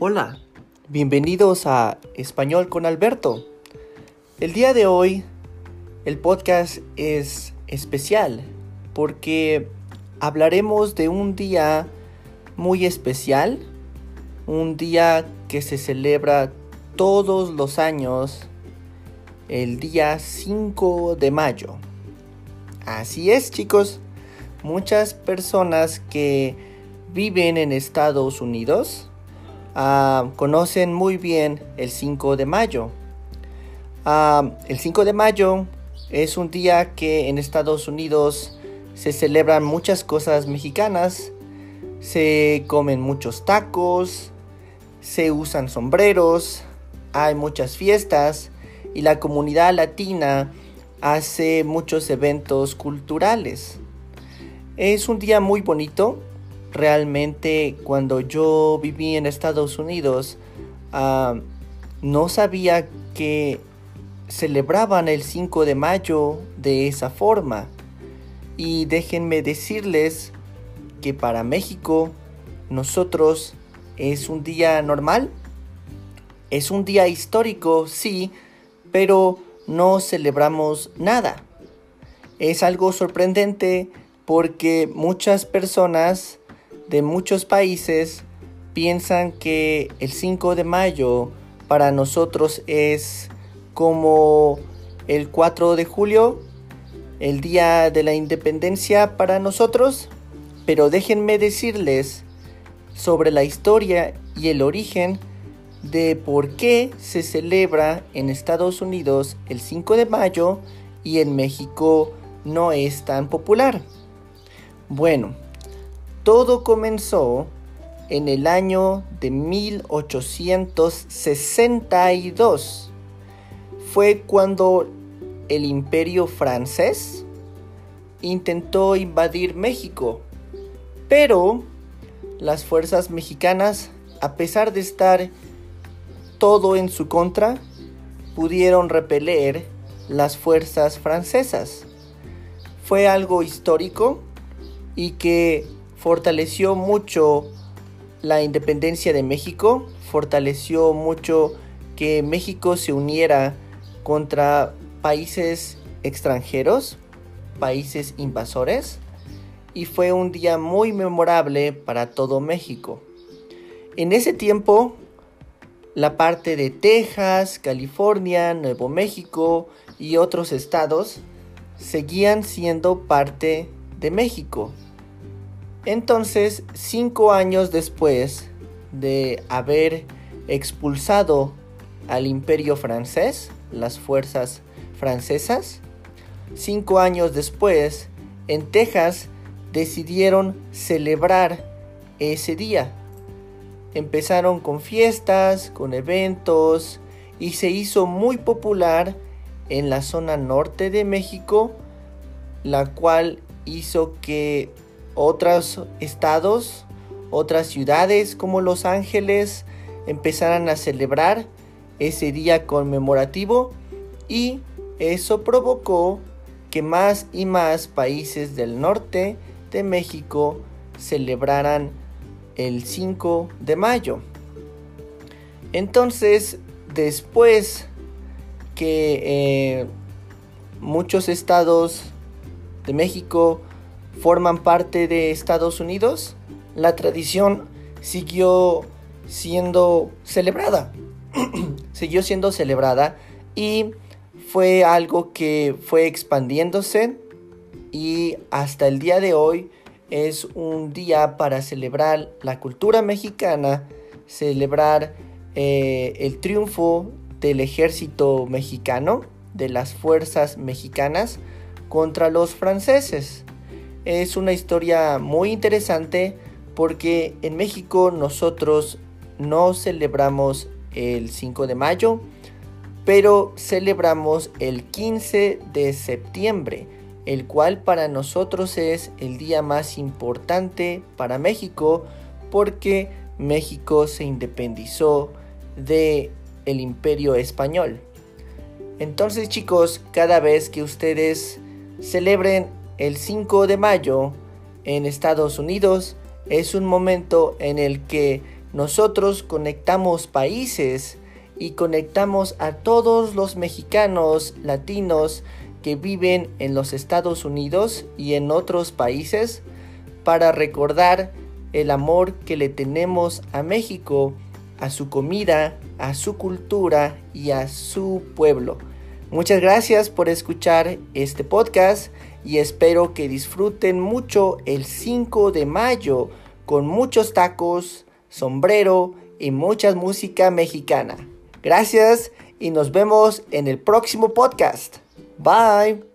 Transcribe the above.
Hola, bienvenidos a Español con Alberto. El día de hoy el podcast es especial porque hablaremos de un día muy especial, un día que se celebra todos los años, el día 5 de mayo. Así es chicos, muchas personas que viven en Estados Unidos ah, conocen muy bien el 5 de mayo. Ah, el 5 de mayo es un día que en Estados Unidos se celebran muchas cosas mexicanas. Se comen muchos tacos, se usan sombreros, hay muchas fiestas y la comunidad latina hace muchos eventos culturales. Es un día muy bonito. Realmente cuando yo viví en Estados Unidos ah, no sabía que celebraban el 5 de mayo de esa forma. Y déjenme decirles que para México nosotros es un día normal. Es un día histórico, sí, pero no celebramos nada. Es algo sorprendente porque muchas personas de muchos países piensan que el 5 de mayo para nosotros es como el 4 de julio, el día de la independencia para nosotros, pero déjenme decirles sobre la historia y el origen de por qué se celebra en Estados Unidos el 5 de mayo y en México no es tan popular. Bueno, todo comenzó en el año de 1862. Fue cuando el imperio francés intentó invadir México. Pero las fuerzas mexicanas, a pesar de estar todo en su contra, pudieron repeler las fuerzas francesas. Fue algo histórico y que fortaleció mucho la independencia de México, fortaleció mucho que México se uniera contra países extranjeros, países invasores, y fue un día muy memorable para todo México. En ese tiempo, la parte de Texas, California, Nuevo México y otros estados seguían siendo parte de México. Entonces, cinco años después de haber expulsado al imperio francés, las fuerzas francesas, cinco años después, en Texas decidieron celebrar ese día. Empezaron con fiestas, con eventos y se hizo muy popular en la zona norte de México, la cual hizo que otros estados, otras ciudades como Los Ángeles empezaran a celebrar ese día conmemorativo y eso provocó que más y más países del norte de México celebraran el 5 de mayo. Entonces, después que eh, muchos estados de México forman parte de Estados Unidos, la tradición siguió siendo celebrada. siguió siendo celebrada y fue algo que fue expandiéndose y hasta el día de hoy es un día para celebrar la cultura mexicana, celebrar eh, el triunfo del ejército mexicano, de las fuerzas mexicanas contra los franceses es una historia muy interesante porque en México nosotros no celebramos el 5 de mayo, pero celebramos el 15 de septiembre, el cual para nosotros es el día más importante para México porque México se independizó de el imperio español. Entonces chicos, cada vez que ustedes celebren el 5 de mayo en Estados Unidos es un momento en el que nosotros conectamos países y conectamos a todos los mexicanos latinos que viven en los Estados Unidos y en otros países para recordar el amor que le tenemos a México, a su comida, a su cultura y a su pueblo. Muchas gracias por escuchar este podcast y espero que disfruten mucho el 5 de mayo con muchos tacos, sombrero y mucha música mexicana. Gracias y nos vemos en el próximo podcast. Bye.